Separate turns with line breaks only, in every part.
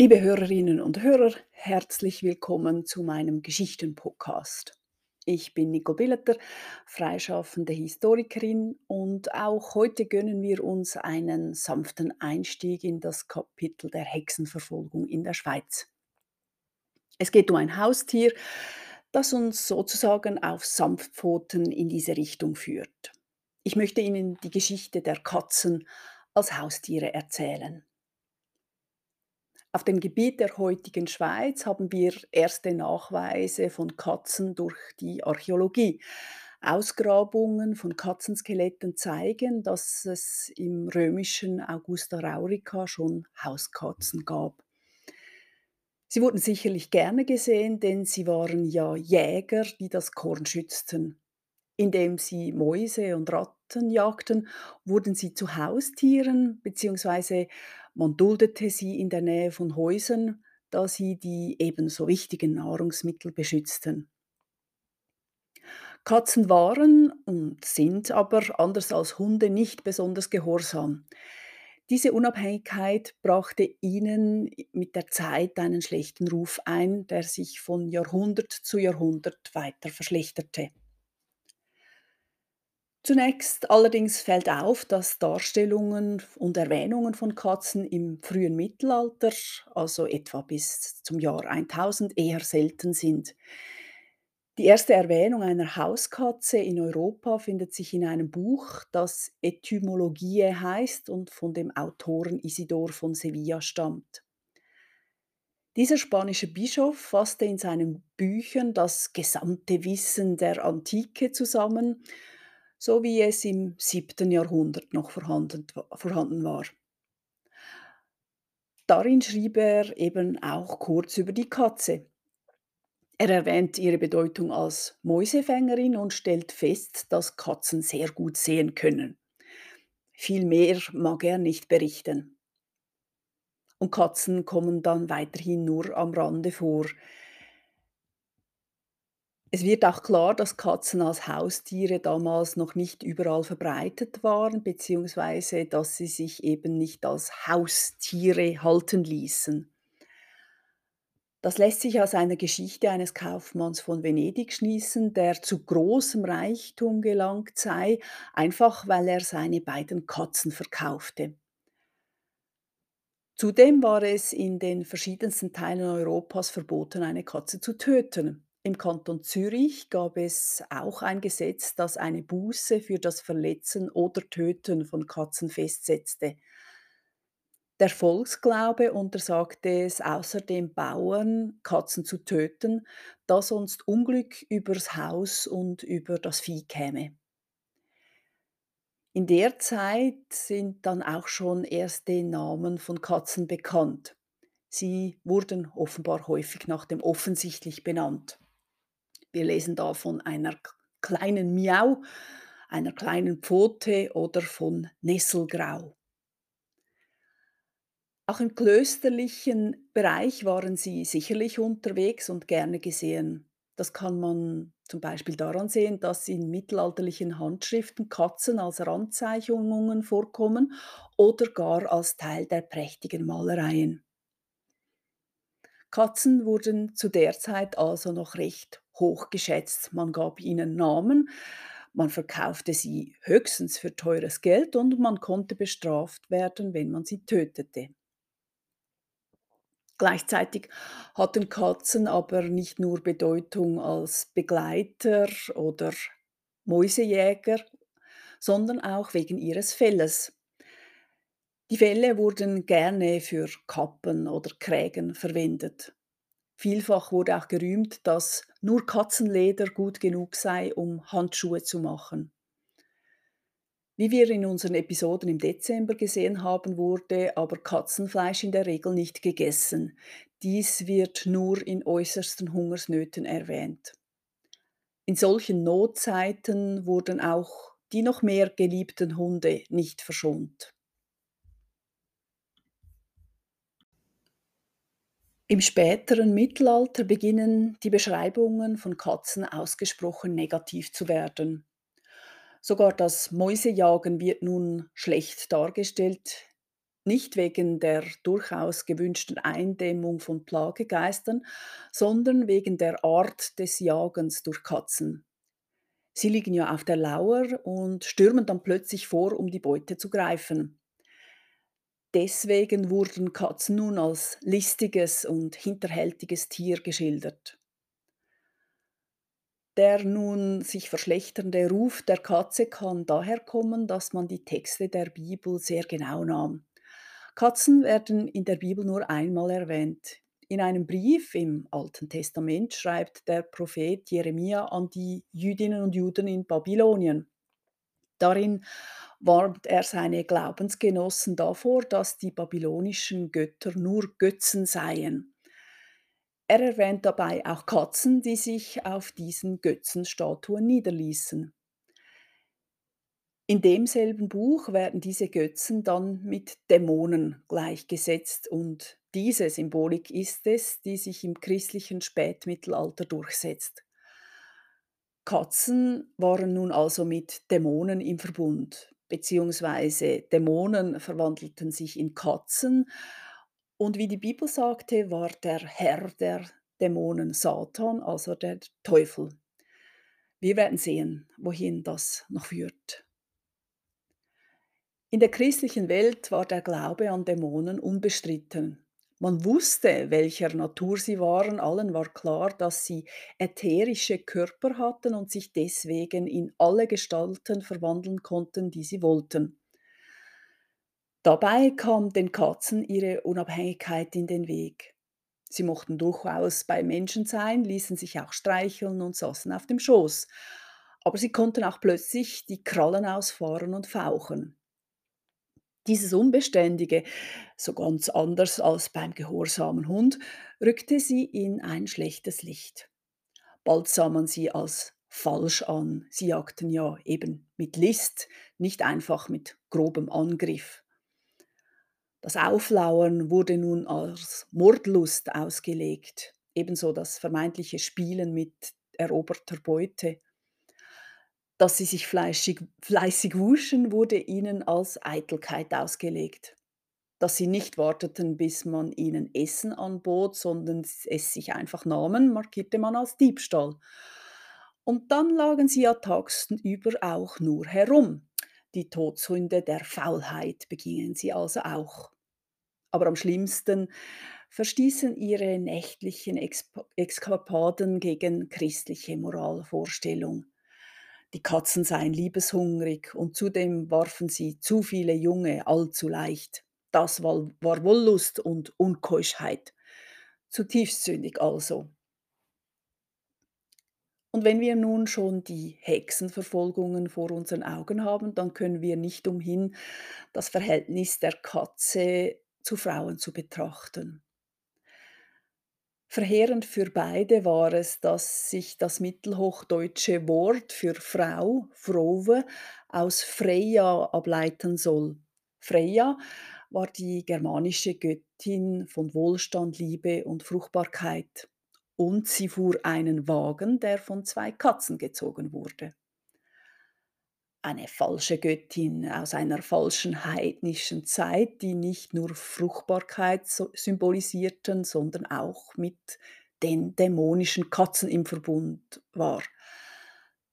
Liebe Hörerinnen und Hörer, herzlich willkommen zu meinem Geschichten-Podcast. Ich bin Nico Billeter, freischaffende Historikerin und auch heute gönnen wir uns einen sanften Einstieg in das Kapitel der Hexenverfolgung in der Schweiz. Es geht um ein Haustier, das uns sozusagen auf Sanftpfoten in diese Richtung führt. Ich möchte Ihnen die Geschichte der Katzen als Haustiere erzählen. Auf dem Gebiet der heutigen Schweiz haben wir erste Nachweise von Katzen durch die Archäologie. Ausgrabungen von Katzenskeletten zeigen, dass es im römischen Augusta Raurica schon Hauskatzen gab. Sie wurden sicherlich gerne gesehen, denn sie waren ja Jäger, die das Korn schützten. Indem sie Mäuse und Ratten jagten, wurden sie zu Haustieren, beziehungsweise man duldete sie in der Nähe von Häusern, da sie die ebenso wichtigen Nahrungsmittel beschützten. Katzen waren und sind aber anders als Hunde nicht besonders gehorsam. Diese Unabhängigkeit brachte ihnen mit der Zeit einen schlechten Ruf ein, der sich von Jahrhundert zu Jahrhundert weiter verschlechterte. Zunächst allerdings fällt auf, dass Darstellungen und Erwähnungen von Katzen im frühen Mittelalter, also etwa bis zum Jahr 1000, eher selten sind. Die erste Erwähnung einer Hauskatze in Europa findet sich in einem Buch, das Etymologie heißt und von dem Autoren Isidor von Sevilla stammt. Dieser spanische Bischof fasste in seinen Büchern das gesamte Wissen der Antike zusammen so wie es im 7. Jahrhundert noch vorhanden vorhanden war. Darin schrieb er eben auch kurz über die Katze. Er erwähnt ihre Bedeutung als Mäusefängerin und stellt fest, dass Katzen sehr gut sehen können. Viel mehr mag er nicht berichten. Und Katzen kommen dann weiterhin nur am Rande vor. Es wird auch klar, dass Katzen als Haustiere damals noch nicht überall verbreitet waren, beziehungsweise dass sie sich eben nicht als Haustiere halten ließen. Das lässt sich aus einer Geschichte eines Kaufmanns von Venedig schließen, der zu großem Reichtum gelangt sei, einfach weil er seine beiden Katzen verkaufte. Zudem war es in den verschiedensten Teilen Europas verboten, eine Katze zu töten. Im Kanton Zürich gab es auch ein Gesetz, das eine Buße für das Verletzen oder Töten von Katzen festsetzte. Der Volksglaube untersagte es außerdem Bauern, Katzen zu töten, da sonst Unglück übers Haus und über das Vieh käme. In der Zeit sind dann auch schon erste Namen von Katzen bekannt. Sie wurden offenbar häufig nach dem offensichtlich benannt. Wir lesen da von einer kleinen Miau, einer kleinen Pfote oder von Nesselgrau. Auch im klösterlichen Bereich waren sie sicherlich unterwegs und gerne gesehen. Das kann man zum Beispiel daran sehen, dass in mittelalterlichen Handschriften Katzen als Randzeichnungen vorkommen oder gar als Teil der prächtigen Malereien. Katzen wurden zu der Zeit also noch recht hochgeschätzt. Man gab ihnen Namen, man verkaufte sie höchstens für teures Geld und man konnte bestraft werden, wenn man sie tötete. Gleichzeitig hatten Katzen aber nicht nur Bedeutung als Begleiter oder Mäusejäger, sondern auch wegen ihres Felles. Die Felle wurden gerne für Kappen oder Krägen verwendet. Vielfach wurde auch gerühmt, dass nur Katzenleder gut genug sei, um Handschuhe zu machen. Wie wir in unseren Episoden im Dezember gesehen haben, wurde aber Katzenfleisch in der Regel nicht gegessen. Dies wird nur in äußersten Hungersnöten erwähnt. In solchen Notzeiten wurden auch die noch mehr geliebten Hunde nicht verschont. Im späteren Mittelalter beginnen die Beschreibungen von Katzen ausgesprochen negativ zu werden. Sogar das Mäusejagen wird nun schlecht dargestellt. Nicht wegen der durchaus gewünschten Eindämmung von Plagegeistern, sondern wegen der Art des Jagens durch Katzen. Sie liegen ja auf der Lauer und stürmen dann plötzlich vor, um die Beute zu greifen. Deswegen wurden Katzen nun als listiges und hinterhältiges Tier geschildert. Der nun sich verschlechternde Ruf der Katze kann daher kommen, dass man die Texte der Bibel sehr genau nahm. Katzen werden in der Bibel nur einmal erwähnt. In einem Brief im Alten Testament schreibt der Prophet Jeremia an die Jüdinnen und Juden in Babylonien. Darin warnt er seine Glaubensgenossen davor, dass die babylonischen Götter nur Götzen seien. Er erwähnt dabei auch Katzen, die sich auf diesen Götzenstatuen niederließen. In demselben Buch werden diese Götzen dann mit Dämonen gleichgesetzt und diese Symbolik ist es, die sich im christlichen Spätmittelalter durchsetzt. Katzen waren nun also mit Dämonen im Verbund, beziehungsweise Dämonen verwandelten sich in Katzen und wie die Bibel sagte, war der Herr der Dämonen Satan, also der Teufel. Wir werden sehen, wohin das noch führt. In der christlichen Welt war der Glaube an Dämonen unbestritten. Man wusste, welcher Natur sie waren, allen war klar, dass sie ätherische Körper hatten und sich deswegen in alle Gestalten verwandeln konnten, die sie wollten. Dabei kam den Katzen ihre Unabhängigkeit in den Weg. Sie mochten durchaus bei Menschen sein, ließen sich auch streicheln und saßen auf dem Schoß. Aber sie konnten auch plötzlich die Krallen ausfahren und fauchen. Dieses Unbeständige, so ganz anders als beim gehorsamen Hund, rückte sie in ein schlechtes Licht. Bald sah man sie als falsch an. Sie jagten ja eben mit List, nicht einfach mit grobem Angriff. Das Auflauern wurde nun als Mordlust ausgelegt, ebenso das vermeintliche Spielen mit eroberter Beute. Dass sie sich fleischig, fleißig wuschen, wurde ihnen als Eitelkeit ausgelegt. Dass sie nicht warteten, bis man ihnen Essen anbot, sondern es sich einfach nahmen, markierte man als Diebstahl. Und dann lagen sie ja tagsüber auch nur herum. Die Todsünde der Faulheit begingen sie also auch. Aber am schlimmsten verstießen ihre nächtlichen Exkapaden gegen christliche Moralvorstellung. Die Katzen seien liebeshungrig und zudem warfen sie zu viele Junge allzu leicht. Das war, war Wollust und Unkeuschheit. Zutiefst sündig also. Und wenn wir nun schon die Hexenverfolgungen vor unseren Augen haben, dann können wir nicht umhin, das Verhältnis der Katze zu Frauen zu betrachten. Verheerend für beide war es, dass sich das mittelhochdeutsche Wort für Frau, Frove, aus Freya ableiten soll. Freya war die germanische Göttin von Wohlstand, Liebe und Fruchtbarkeit. Und sie fuhr einen Wagen, der von zwei Katzen gezogen wurde eine falsche Göttin aus einer falschen heidnischen Zeit, die nicht nur Fruchtbarkeit symbolisierten, sondern auch mit den dämonischen Katzen im Verbund war.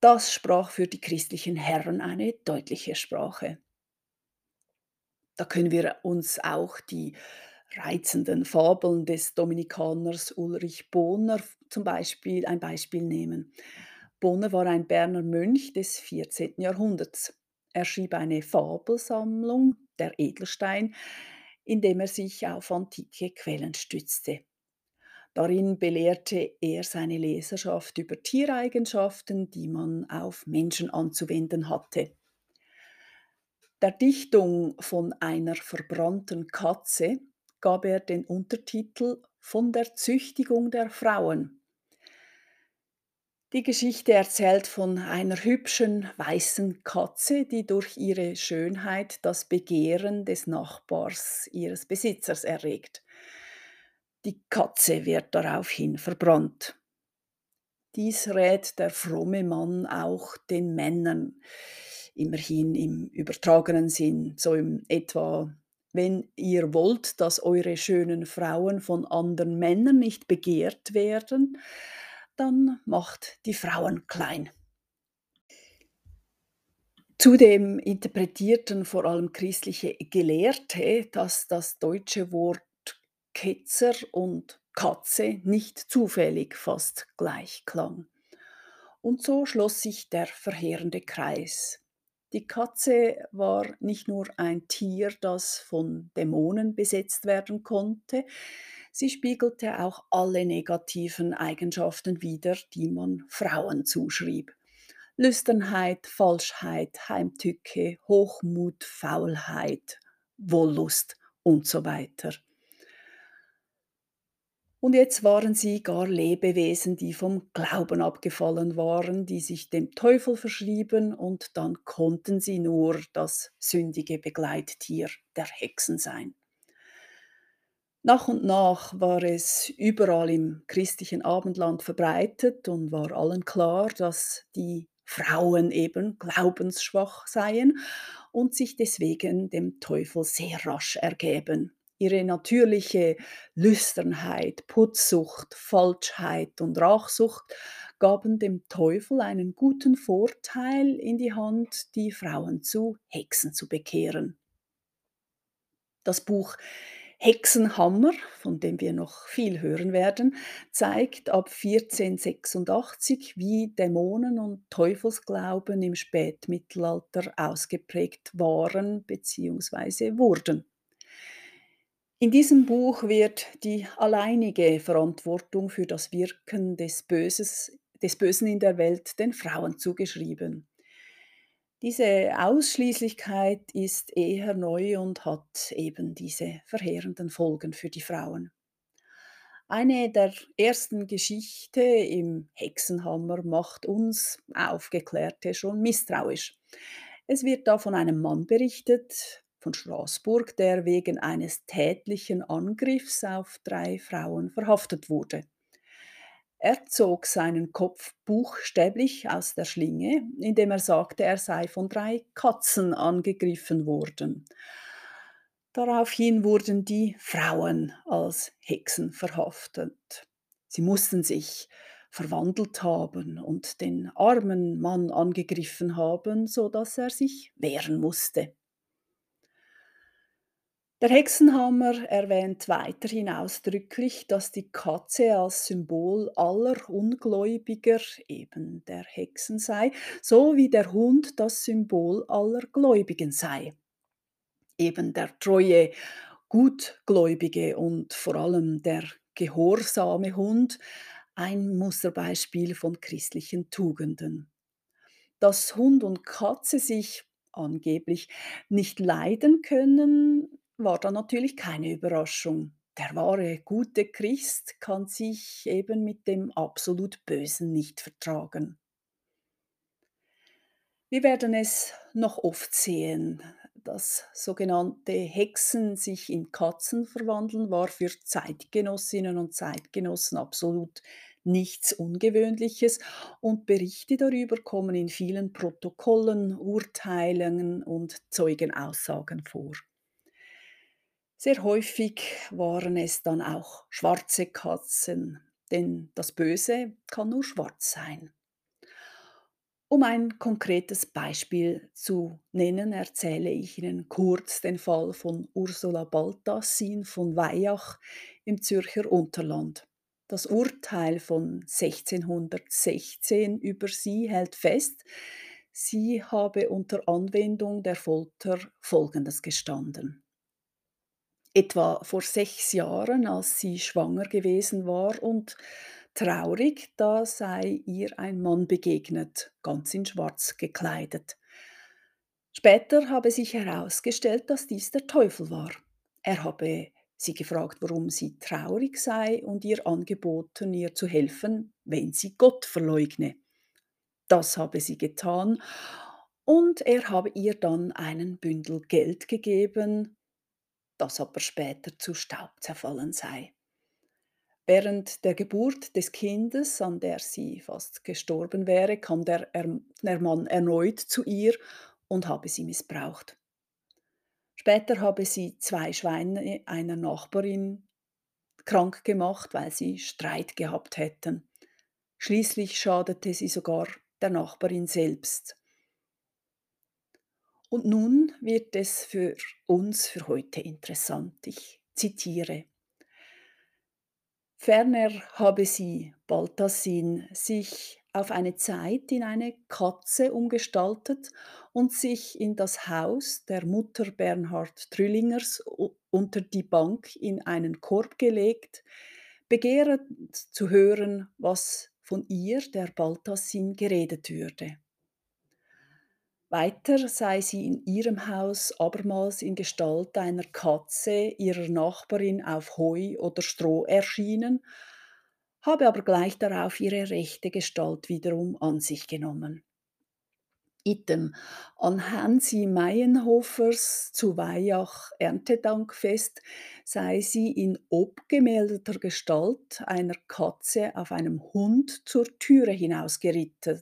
Das sprach für die christlichen Herren eine deutliche Sprache. Da können wir uns auch die reizenden Fabeln des Dominikaners Ulrich Bohner zum Beispiel ein Beispiel nehmen. Bonner war ein Berner Mönch des 14. Jahrhunderts. Er schrieb eine Fabelsammlung, der Edelstein, in dem er sich auf antike Quellen stützte. Darin belehrte er seine Leserschaft über Tiereigenschaften, die man auf Menschen anzuwenden hatte. Der Dichtung von einer verbrannten Katze gab er den Untertitel Von der Züchtigung der Frauen. Die Geschichte erzählt von einer hübschen weißen Katze, die durch ihre Schönheit das Begehren des Nachbars ihres Besitzers erregt. Die Katze wird daraufhin verbrannt. Dies rät der fromme Mann auch den Männern, immerhin im übertragenen Sinn, so im etwa Wenn ihr wollt, dass eure schönen Frauen von anderen Männern nicht begehrt werden, dann macht die Frauen klein. Zudem interpretierten vor allem christliche Gelehrte, dass das deutsche Wort Ketzer und Katze nicht zufällig fast gleich klang. Und so schloss sich der verheerende Kreis. Die Katze war nicht nur ein Tier, das von Dämonen besetzt werden konnte, sie spiegelte auch alle negativen Eigenschaften wider, die man Frauen zuschrieb. Lüsternheit, Falschheit, Heimtücke, Hochmut, Faulheit, Wollust und so weiter. Und jetzt waren sie gar Lebewesen, die vom Glauben abgefallen waren, die sich dem Teufel verschrieben, und dann konnten sie nur das sündige Begleittier der Hexen sein. Nach und nach war es überall im christlichen Abendland verbreitet und war allen klar, dass die Frauen eben glaubensschwach seien und sich deswegen dem Teufel sehr rasch ergeben. Ihre natürliche Lüsternheit, Putzsucht, Falschheit und Rachsucht gaben dem Teufel einen guten Vorteil in die Hand, die Frauen zu Hexen zu bekehren. Das Buch Hexenhammer, von dem wir noch viel hören werden, zeigt ab 1486, wie Dämonen und Teufelsglauben im Spätmittelalter ausgeprägt waren bzw. wurden. In diesem Buch wird die alleinige Verantwortung für das Wirken des, Böses, des Bösen in der Welt den Frauen zugeschrieben. Diese Ausschließlichkeit ist eher neu und hat eben diese verheerenden Folgen für die Frauen. Eine der ersten Geschichte im Hexenhammer macht uns Aufgeklärte schon misstrauisch. Es wird da von einem Mann berichtet, von Straßburg, der wegen eines tätlichen Angriffs auf drei Frauen verhaftet wurde. Er zog seinen Kopf buchstäblich aus der Schlinge, indem er sagte, er sei von drei Katzen angegriffen worden. Daraufhin wurden die Frauen als Hexen verhaftet. Sie mussten sich verwandelt haben und den armen Mann angegriffen haben, so dass er sich wehren musste. Der Hexenhammer erwähnt weiterhin ausdrücklich, dass die Katze als Symbol aller Ungläubiger, eben der Hexen sei, so wie der Hund das Symbol aller Gläubigen sei. Eben der treue, gutgläubige und vor allem der gehorsame Hund, ein Musterbeispiel von christlichen Tugenden. Dass Hund und Katze sich angeblich nicht leiden können, war dann natürlich keine Überraschung. Der wahre gute Christ kann sich eben mit dem absolut Bösen nicht vertragen. Wir werden es noch oft sehen. Das sogenannte Hexen sich in Katzen verwandeln war für Zeitgenossinnen und Zeitgenossen absolut nichts Ungewöhnliches und Berichte darüber kommen in vielen Protokollen, Urteilen und Zeugenaussagen vor. Sehr häufig waren es dann auch schwarze Katzen, denn das Böse kann nur schwarz sein. Um ein konkretes Beispiel zu nennen, erzähle ich Ihnen kurz den Fall von Ursula Baltassin von Weijach im Zürcher Unterland. Das Urteil von 1616 über sie hält fest, sie habe unter Anwendung der Folter Folgendes gestanden. Etwa vor sechs Jahren, als sie schwanger gewesen war und traurig, da sei ihr ein Mann begegnet, ganz in Schwarz gekleidet. Später habe sich herausgestellt, dass dies der Teufel war. Er habe sie gefragt, warum sie traurig sei und ihr angeboten, ihr zu helfen, wenn sie Gott verleugne. Das habe sie getan und er habe ihr dann einen Bündel Geld gegeben, das aber später zu Staub zerfallen sei. Während der Geburt des Kindes, an der sie fast gestorben wäre, kam der, der Mann erneut zu ihr und habe sie missbraucht. Später habe sie zwei Schweine einer Nachbarin krank gemacht, weil sie Streit gehabt hätten. Schließlich schadete sie sogar der Nachbarin selbst. Und nun wird es für uns für heute interessant. Ich zitiere. Ferner habe sie, Balthassin, sich auf eine Zeit in eine Katze umgestaltet und sich in das Haus der Mutter Bernhard Trüllingers unter die Bank in einen Korb gelegt, begehrend zu hören, was von ihr, der Balthassin, geredet würde. Weiter sei sie in ihrem Haus abermals in Gestalt einer Katze ihrer Nachbarin auf Heu oder Stroh erschienen, habe aber gleich darauf ihre rechte Gestalt wiederum an sich genommen. Item an Hansi Meienhofers zu Weihach Erntedankfest sei sie in obgemeldeter Gestalt einer Katze auf einem Hund zur Türe hinausgeritten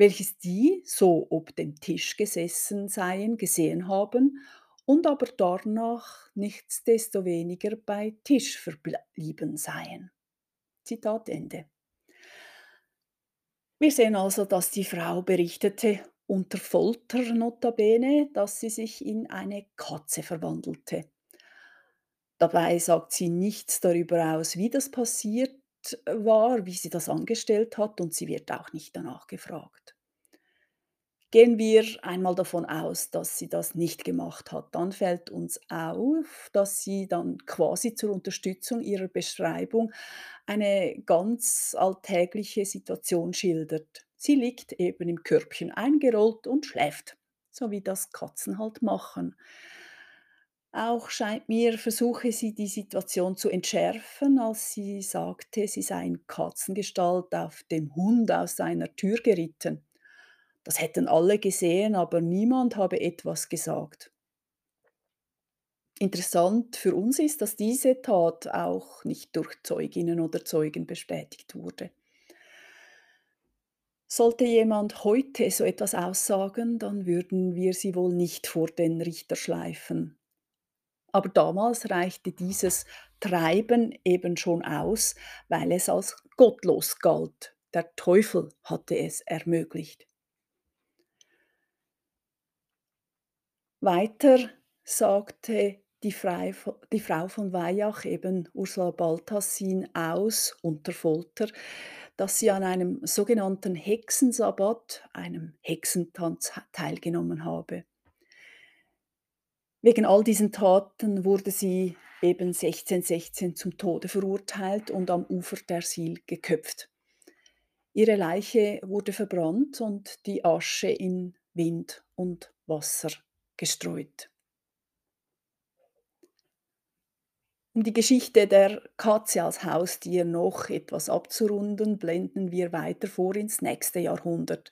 welches die, so ob dem Tisch gesessen seien, gesehen haben und aber darnach nichtsdestoweniger bei Tisch verblieben seien. Zitat Ende. Wir sehen also, dass die Frau berichtete, unter Folter notabene, dass sie sich in eine Katze verwandelte. Dabei sagt sie nichts darüber aus, wie das passiert war, wie sie das angestellt hat und sie wird auch nicht danach gefragt. Gehen wir einmal davon aus, dass sie das nicht gemacht hat. Dann fällt uns auf, dass sie dann quasi zur Unterstützung ihrer Beschreibung eine ganz alltägliche Situation schildert. Sie liegt eben im Körbchen eingerollt und schläft, so wie das Katzen halt machen. Auch scheint mir, versuche sie die Situation zu entschärfen, als sie sagte, sie sei in Katzengestalt auf dem Hund aus seiner Tür geritten. Das hätten alle gesehen, aber niemand habe etwas gesagt. Interessant für uns ist, dass diese Tat auch nicht durch Zeuginnen oder Zeugen bestätigt wurde. Sollte jemand heute so etwas aussagen, dann würden wir sie wohl nicht vor den Richter schleifen. Aber damals reichte dieses Treiben eben schon aus, weil es als gottlos galt. Der Teufel hatte es ermöglicht. Weiter sagte die, Frau von Weijach, eben Ursula Balthassin, aus unter Folter, dass sie an einem sogenannten Hexensabbat, einem Hexentanz, teilgenommen habe. Wegen all diesen Taten wurde sie eben 1616 zum Tode verurteilt und am Ufer der Sil geköpft. Ihre Leiche wurde verbrannt und die Asche in Wind und Wasser gestreut. Um die Geschichte der Katze als Haustier noch etwas abzurunden, blenden wir weiter vor ins nächste Jahrhundert.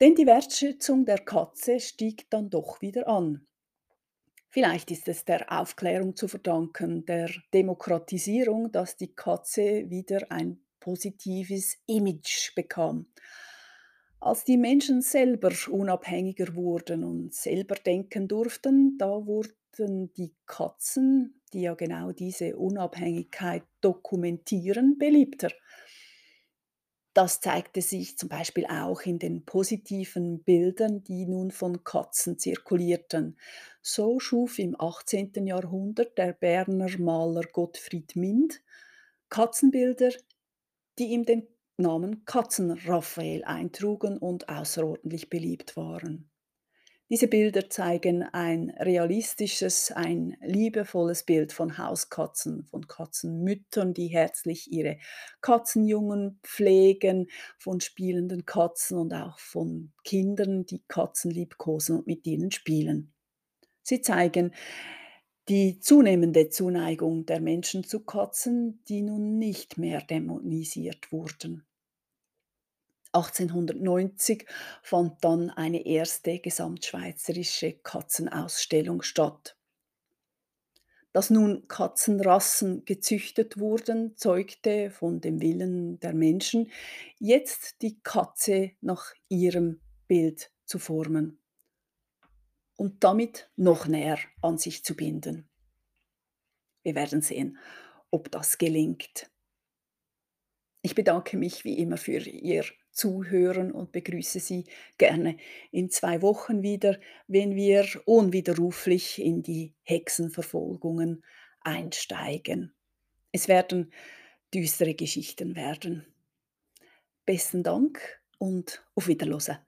Denn die Wertschätzung der Katze stieg dann doch wieder an. Vielleicht ist es der Aufklärung zu verdanken, der Demokratisierung, dass die Katze wieder ein positives Image bekam. Als die Menschen selber unabhängiger wurden und selber denken durften, da wurden die Katzen, die ja genau diese Unabhängigkeit dokumentieren, beliebter. Das zeigte sich zum Beispiel auch in den positiven Bildern, die nun von Katzen zirkulierten. So schuf im 18. Jahrhundert der Berner Maler Gottfried Mind Katzenbilder, die ihm den Namen Katzen-Raphael eintrugen und außerordentlich beliebt waren. Diese Bilder zeigen ein realistisches, ein liebevolles Bild von Hauskatzen, von Katzenmüttern, die herzlich ihre Katzenjungen pflegen, von spielenden Katzen und auch von Kindern, die Katzen liebkosen und mit ihnen spielen. Sie zeigen die zunehmende Zuneigung der Menschen zu Katzen, die nun nicht mehr dämonisiert wurden. 1890 fand dann eine erste gesamtschweizerische Katzenausstellung statt. Dass nun Katzenrassen gezüchtet wurden, zeugte von dem Willen der Menschen, jetzt die Katze nach ihrem Bild zu formen. und damit noch näher an sich zu binden. Wir werden sehen, ob das gelingt. Ich bedanke mich wie immer für Ihr Zuhören und begrüße Sie gerne in zwei Wochen wieder, wenn wir unwiderruflich in die Hexenverfolgungen einsteigen. Es werden düstere Geschichten werden. Besten Dank und auf Wiederhören.